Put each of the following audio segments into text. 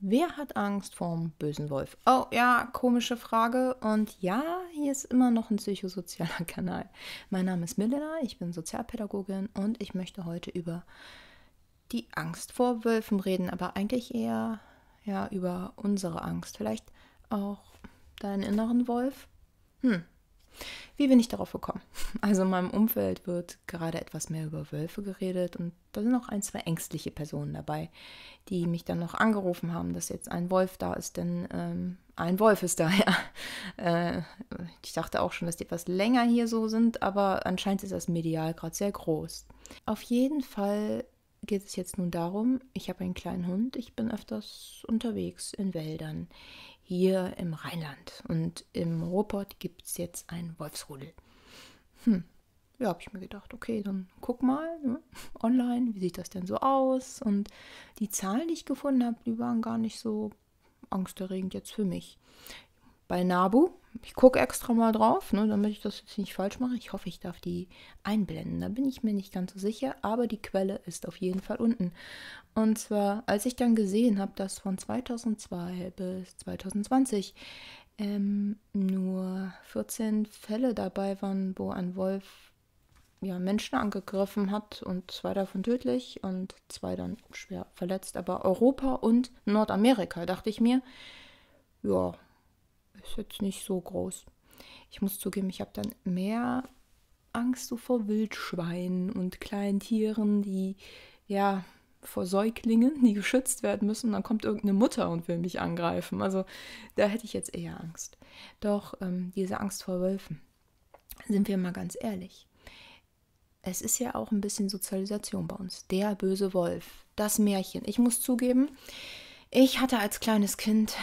Wer hat Angst vorm bösen Wolf? Oh ja, komische Frage. Und ja, hier ist immer noch ein psychosozialer Kanal. Mein Name ist Milena, ich bin Sozialpädagogin und ich möchte heute über die Angst vor Wölfen reden, aber eigentlich eher ja über unsere Angst. Vielleicht auch deinen inneren Wolf. Hm, wie bin ich darauf gekommen? Also in meinem Umfeld wird gerade etwas mehr über Wölfe geredet und da sind auch ein, zwei ängstliche Personen dabei, die mich dann noch angerufen haben, dass jetzt ein Wolf da ist, denn ähm, ein Wolf ist da, ja. Äh, ich dachte auch schon, dass die etwas länger hier so sind, aber anscheinend ist das medial gerade sehr groß. Auf jeden Fall geht es jetzt nun darum, ich habe einen kleinen Hund, ich bin öfters unterwegs in Wäldern hier im Rheinland. Und im Ruhrpott gibt es jetzt einen Wolfsrudel. Hm. Ja, habe ich mir gedacht, okay, dann guck mal ne, online, wie sieht das denn so aus? Und die Zahlen, die ich gefunden habe, die waren gar nicht so angsterregend jetzt für mich bei Nabu. Ich gucke extra mal drauf, ne, damit ich das jetzt nicht falsch mache. Ich hoffe, ich darf die einblenden. Da bin ich mir nicht ganz so sicher, aber die Quelle ist auf jeden Fall unten. Und zwar, als ich dann gesehen habe, dass von 2002 bis 2020 ähm, nur 14 Fälle dabei waren, wo ein Wolf ja, Menschen angegriffen hat und zwei davon tödlich und zwei dann schwer verletzt. Aber Europa und Nordamerika, dachte ich mir, ja, ist jetzt nicht so groß. Ich muss zugeben, ich habe dann mehr Angst so vor Wildschweinen und kleinen Tieren, die ja vor Säuglingen, die geschützt werden müssen. Dann kommt irgendeine Mutter und will mich angreifen. Also da hätte ich jetzt eher Angst. Doch ähm, diese Angst vor Wölfen, sind wir mal ganz ehrlich. Es ist ja auch ein bisschen Sozialisation bei uns. Der böse Wolf, das Märchen. Ich muss zugeben, ich hatte als kleines Kind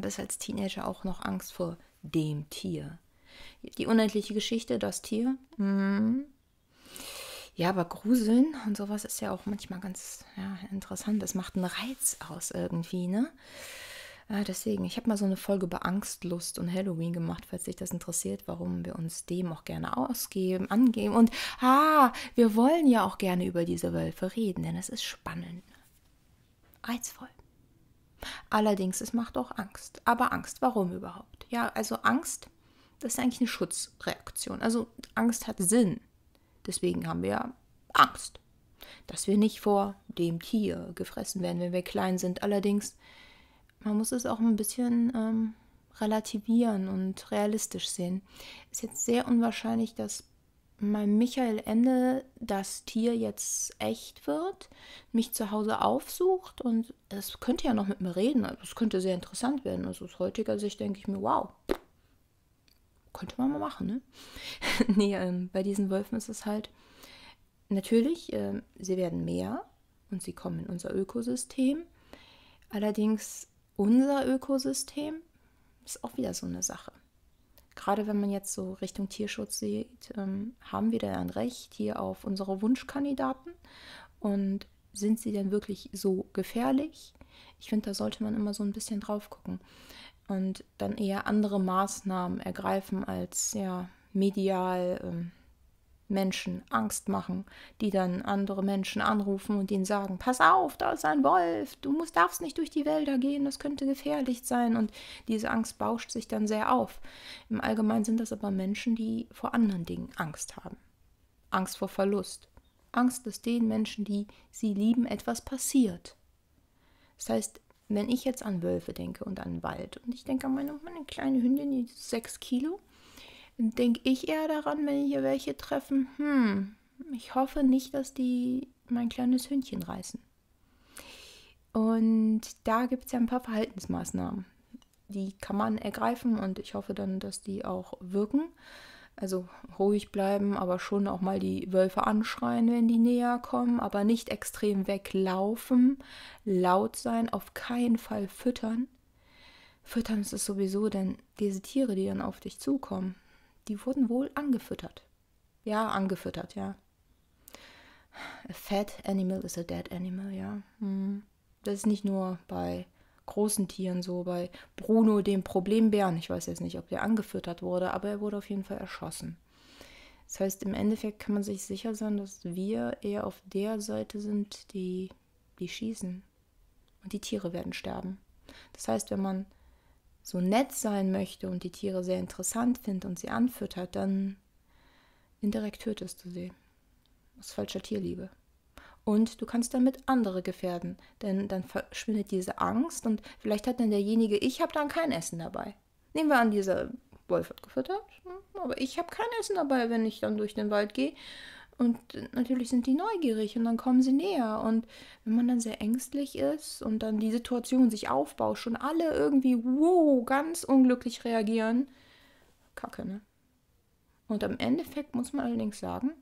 bis als Teenager auch noch Angst vor dem Tier. Die unendliche Geschichte, das Tier. Mhm. Ja, aber Gruseln und sowas ist ja auch manchmal ganz ja, interessant. Das macht einen Reiz aus irgendwie, ne? Äh, deswegen, ich habe mal so eine Folge über Angstlust und Halloween gemacht, falls dich das interessiert, warum wir uns dem auch gerne ausgeben, angeben. Und ah, wir wollen ja auch gerne über diese Wölfe reden, denn es ist spannend. Reizvoll. Allerdings, es macht auch Angst. Aber Angst, warum überhaupt? Ja, also Angst, das ist eigentlich eine Schutzreaktion. Also Angst hat Sinn. Deswegen haben wir Angst. Dass wir nicht vor dem Tier gefressen werden, wenn wir klein sind. Allerdings, man muss es auch ein bisschen ähm, relativieren und realistisch sehen. Es ist jetzt sehr unwahrscheinlich, dass mein Michael Ende das Tier jetzt echt wird, mich zu Hause aufsucht und es könnte ja noch mit mir reden. Also es könnte sehr interessant werden. Also aus heutiger Sicht denke ich mir, wow, könnte man mal machen, ne? nee, ähm, bei diesen Wölfen ist es halt natürlich, äh, sie werden mehr und sie kommen in unser Ökosystem. Allerdings unser Ökosystem ist auch wieder so eine Sache gerade wenn man jetzt so Richtung Tierschutz sieht, ähm, haben wir da ein Recht hier auf unsere Wunschkandidaten und sind sie denn wirklich so gefährlich? Ich finde, da sollte man immer so ein bisschen drauf gucken und dann eher andere Maßnahmen ergreifen als ja medial ähm, Menschen Angst machen, die dann andere Menschen anrufen und ihnen sagen, pass auf, da ist ein Wolf, du musst, darfst nicht durch die Wälder gehen, das könnte gefährlich sein. Und diese Angst bauscht sich dann sehr auf. Im Allgemeinen sind das aber Menschen, die vor anderen Dingen Angst haben. Angst vor Verlust. Angst, dass den Menschen, die sie lieben, etwas passiert. Das heißt, wenn ich jetzt an Wölfe denke und an Wald und ich denke an meine, meine kleine Hündin, die ist sechs Kilo, denke ich eher daran, wenn hier welche treffen, hm, ich hoffe nicht, dass die mein kleines Hündchen reißen. Und da gibt es ja ein paar Verhaltensmaßnahmen. Die kann man ergreifen und ich hoffe dann, dass die auch wirken. Also ruhig bleiben, aber schon auch mal die Wölfe anschreien, wenn die näher kommen, aber nicht extrem weglaufen, laut sein, auf keinen Fall füttern. Füttern ist es sowieso, denn diese Tiere, die dann auf dich zukommen, die wurden wohl angefüttert. Ja, angefüttert, ja. A fat animal is a dead animal, ja. Hm. Das ist nicht nur bei großen Tieren so, bei Bruno, dem Problembären. Ich weiß jetzt nicht, ob der angefüttert wurde, aber er wurde auf jeden Fall erschossen. Das heißt, im Endeffekt kann man sich sicher sein, dass wir eher auf der Seite sind, die, die schießen. und die Tiere werden sterben. Das heißt, wenn man so nett sein möchte und die Tiere sehr interessant findet und sie anfüttert, dann indirekt tötest du sie. Aus falscher Tierliebe. Und du kannst damit andere gefährden, denn dann verschwindet diese Angst und vielleicht hat dann derjenige, ich habe dann kein Essen dabei. Nehmen wir an, dieser Wolf hat gefüttert, hm, aber ich habe kein Essen dabei, wenn ich dann durch den Wald gehe und natürlich sind die neugierig und dann kommen sie näher. Und wenn man dann sehr ängstlich ist und dann die Situation sich aufbauscht und alle irgendwie, wow, ganz unglücklich reagieren, kacke, ne? Und am Endeffekt muss man allerdings sagen,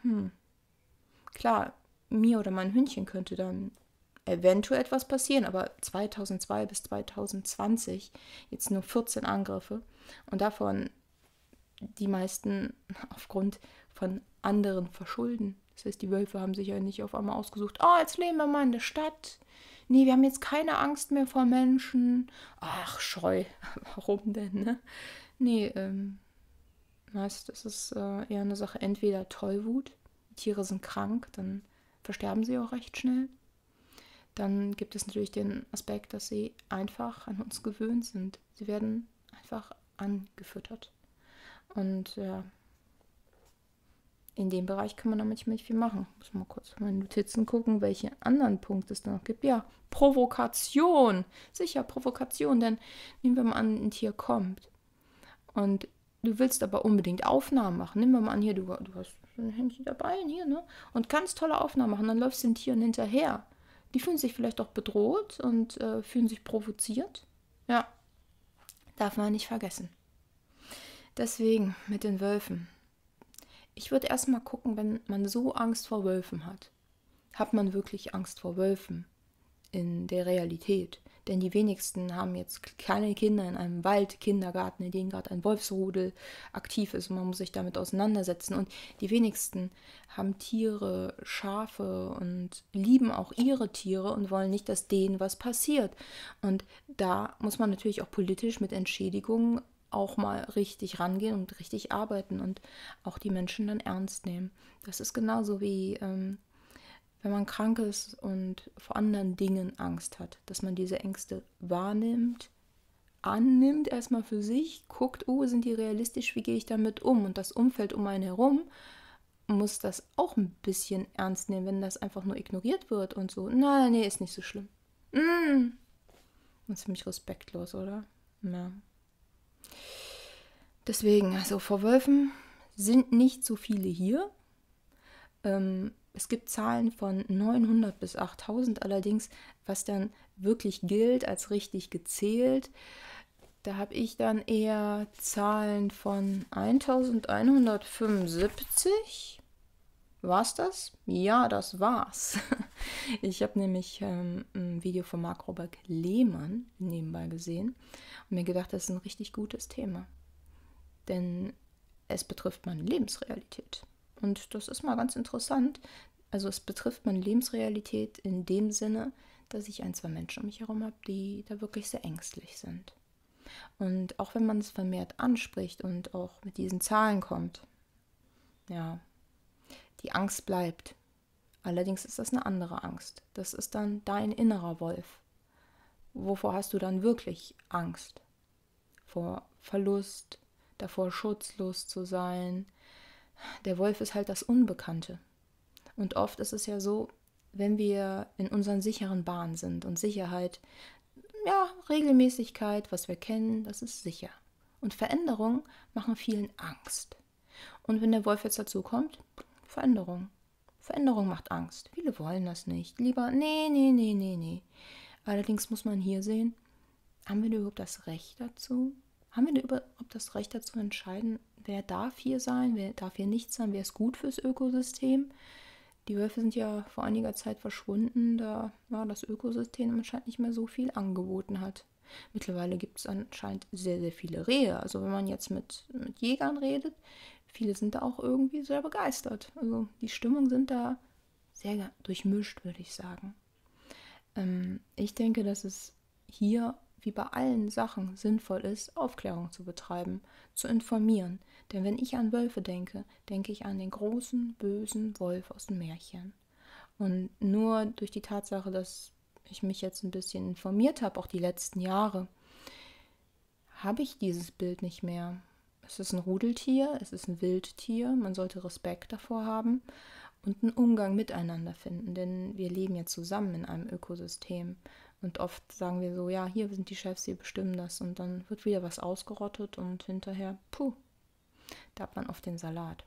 hm, klar, mir oder mein Hündchen könnte dann eventuell etwas passieren, aber 2002 bis 2020 jetzt nur 14 Angriffe und davon die meisten aufgrund von anderen verschulden. Das heißt, die Wölfe haben sich ja nicht auf einmal ausgesucht, oh, jetzt leben wir mal in der Stadt. Nee, wir haben jetzt keine Angst mehr vor Menschen. Ach, scheu. Warum denn, ne? Nee, ähm, heißt, das ist äh, eher eine Sache, entweder Tollwut, Tiere sind krank, dann versterben sie auch recht schnell. Dann gibt es natürlich den Aspekt, dass sie einfach an uns gewöhnt sind. Sie werden einfach angefüttert. Und ja, in dem Bereich kann man damit nicht viel machen. Muss mal kurz in meine Notizen gucken, welche anderen Punkte es da noch gibt. Ja, Provokation. Sicher, Provokation, denn nehmen wir mal an, ein Tier kommt und du willst aber unbedingt Aufnahmen machen. Nehmen wir mal an, hier, du, du hast ein Handy dabei, hier, ne? Und ganz tolle Aufnahmen machen. Dann läufst du den Tieren hinterher. Die fühlen sich vielleicht auch bedroht und äh, fühlen sich provoziert. Ja, darf man nicht vergessen. Deswegen mit den Wölfen ich würde erstmal gucken, wenn man so Angst vor Wölfen hat. Hat man wirklich Angst vor Wölfen in der Realität? Denn die wenigsten haben jetzt kleine Kinder in einem Waldkindergarten, in dem gerade ein Wolfsrudel aktiv ist und man muss sich damit auseinandersetzen. Und die wenigsten haben Tiere, Schafe und lieben auch ihre Tiere und wollen nicht, dass denen was passiert. Und da muss man natürlich auch politisch mit Entschädigungen auch mal richtig rangehen und richtig arbeiten und auch die Menschen dann ernst nehmen. Das ist genauso wie ähm, wenn man krank ist und vor anderen Dingen Angst hat, dass man diese Ängste wahrnimmt, annimmt erstmal für sich, guckt, oh, sind die realistisch, wie gehe ich damit um? Und das Umfeld um einen herum muss das auch ein bisschen ernst nehmen, wenn das einfach nur ignoriert wird und so. Nein, nee, ist nicht so schlimm. Mm. Und ziemlich respektlos, oder? Ja. Deswegen, also vor Wölfen sind nicht so viele hier. Ähm, es gibt Zahlen von 900 bis 8000 allerdings, was dann wirklich gilt als richtig gezählt. Da habe ich dann eher Zahlen von 1175. War's das? Ja, das war's. Ich habe nämlich ähm, ein Video von Marc Robert Lehmann nebenbei gesehen und mir gedacht, das ist ein richtig gutes Thema. Denn es betrifft meine Lebensrealität. Und das ist mal ganz interessant. Also es betrifft meine Lebensrealität in dem Sinne, dass ich ein, zwei Menschen um mich herum habe, die da wirklich sehr ängstlich sind. Und auch wenn man es vermehrt anspricht und auch mit diesen Zahlen kommt, ja, die Angst bleibt. Allerdings ist das eine andere Angst. Das ist dann dein innerer Wolf. Wovor hast du dann wirklich Angst? Vor Verlust, davor schutzlos zu sein. Der Wolf ist halt das Unbekannte. Und oft ist es ja so, wenn wir in unseren sicheren Bahnen sind und Sicherheit, ja, Regelmäßigkeit, was wir kennen, das ist sicher. Und Veränderungen machen vielen Angst. Und wenn der Wolf jetzt dazu kommt, Veränderung. Veränderung macht Angst. Viele wollen das nicht. Lieber, nee, nee, nee, nee, nee. Allerdings muss man hier sehen, haben wir überhaupt das Recht dazu? Haben wir überhaupt das Recht dazu entscheiden, wer darf hier sein, wer darf hier nicht sein, wer ist gut fürs Ökosystem? Die Wölfe sind ja vor einiger Zeit verschwunden, da ja, das Ökosystem anscheinend nicht mehr so viel angeboten hat. Mittlerweile gibt es anscheinend sehr, sehr viele Rehe. Also wenn man jetzt mit, mit Jägern redet, viele sind da auch irgendwie sehr begeistert. Also die Stimmung sind da sehr durchmischt, würde ich sagen. Ähm, ich denke, dass es hier wie bei allen Sachen sinnvoll ist, Aufklärung zu betreiben, zu informieren. Denn wenn ich an Wölfe denke, denke ich an den großen, bösen Wolf aus dem Märchen. Und nur durch die Tatsache, dass ich mich jetzt ein bisschen informiert habe, auch die letzten Jahre, habe ich dieses Bild nicht mehr. Es ist ein Rudeltier, es ist ein Wildtier, man sollte Respekt davor haben und einen Umgang miteinander finden, denn wir leben ja zusammen in einem Ökosystem. Und oft sagen wir so, ja, hier sind die Chefs, die bestimmen das und dann wird wieder was ausgerottet und hinterher, puh, da hat man oft den Salat.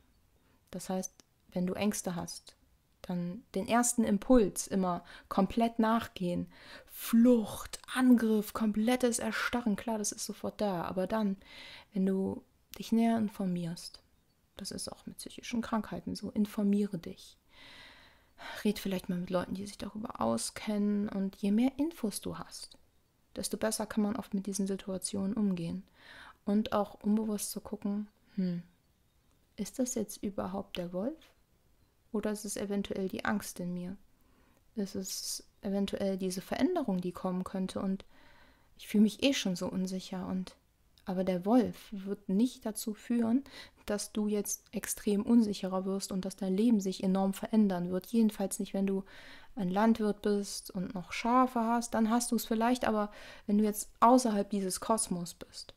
Das heißt, wenn du Ängste hast, dann den ersten Impuls immer komplett nachgehen. Flucht, Angriff, komplettes Erstarren, klar, das ist sofort da. Aber dann, wenn du dich näher informierst, das ist auch mit psychischen Krankheiten so, informiere dich. Red vielleicht mal mit Leuten, die sich darüber auskennen. Und je mehr Infos du hast, desto besser kann man oft mit diesen Situationen umgehen. Und auch unbewusst zu gucken, hm, ist das jetzt überhaupt der Wolf? Oder ist es eventuell die Angst in mir? Ist es eventuell diese Veränderung, die kommen könnte? Und ich fühle mich eh schon so unsicher. Und aber der Wolf wird nicht dazu führen, dass du jetzt extrem unsicherer wirst und dass dein Leben sich enorm verändern wird. Jedenfalls nicht, wenn du ein Landwirt bist und noch Schafe hast, dann hast du es vielleicht, aber wenn du jetzt außerhalb dieses Kosmos bist,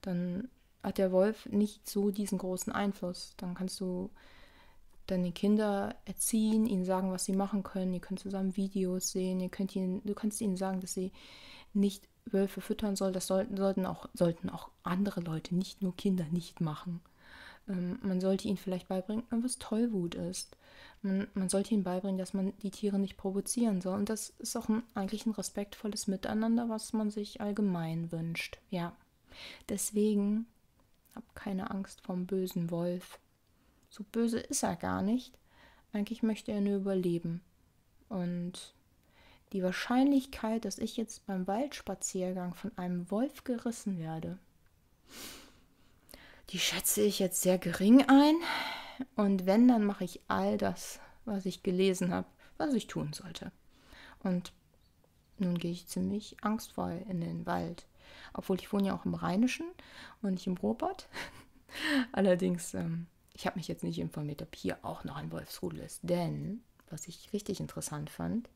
dann hat der Wolf nicht so diesen großen Einfluss. Dann kannst du deine Kinder erziehen, ihnen sagen, was sie machen können. Ihr könnt zusammen Videos sehen. Ihr könnt ihnen, du kannst ihnen sagen, dass sie nicht Wölfe füttern sollen. Das sollten, sollten, auch, sollten auch andere Leute, nicht nur Kinder, nicht machen. Ähm, man sollte ihnen vielleicht beibringen, was Tollwut ist. Man, man, sollte ihnen beibringen, dass man die Tiere nicht provozieren soll. Und das ist auch ein, eigentlich ein respektvolles Miteinander, was man sich allgemein wünscht. Ja. Deswegen hab keine Angst vom bösen Wolf. So böse ist er gar nicht. Eigentlich möchte er nur überleben. Und die Wahrscheinlichkeit, dass ich jetzt beim Waldspaziergang von einem Wolf gerissen werde, die schätze ich jetzt sehr gering ein. Und wenn, dann mache ich all das, was ich gelesen habe, was ich tun sollte. Und nun gehe ich ziemlich angstvoll in den Wald. Obwohl ich wohne ja auch im Rheinischen und nicht im Ruhrpott. Allerdings ähm, ich habe mich jetzt nicht informiert, ob hier auch noch ein Wolfsrudel ist, denn, was ich richtig interessant fand,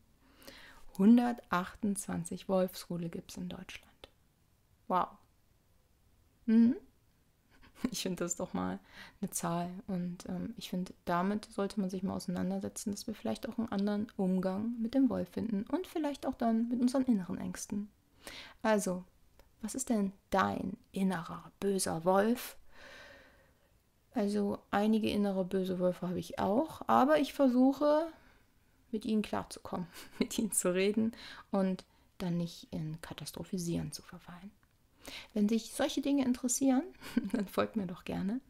128 Wolfsrudel gibt es in Deutschland. Wow. Mhm. Ich finde das doch mal eine Zahl. Und ähm, ich finde, damit sollte man sich mal auseinandersetzen, dass wir vielleicht auch einen anderen Umgang mit dem Wolf finden und vielleicht auch dann mit unseren inneren Ängsten. Also, was ist denn dein innerer böser Wolf? Also einige innere böse Wölfe habe ich auch, aber ich versuche mit ihnen klarzukommen, mit ihnen zu reden und dann nicht in Katastrophisieren zu verfallen. Wenn dich solche Dinge interessieren, dann folgt mir doch gerne.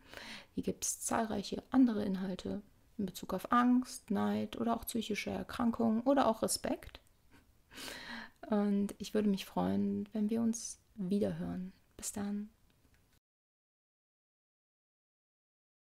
Hier gibt es zahlreiche andere Inhalte in Bezug auf Angst, Neid oder auch psychische Erkrankungen oder auch Respekt. Und ich würde mich freuen, wenn wir uns wiederhören. Bis dann.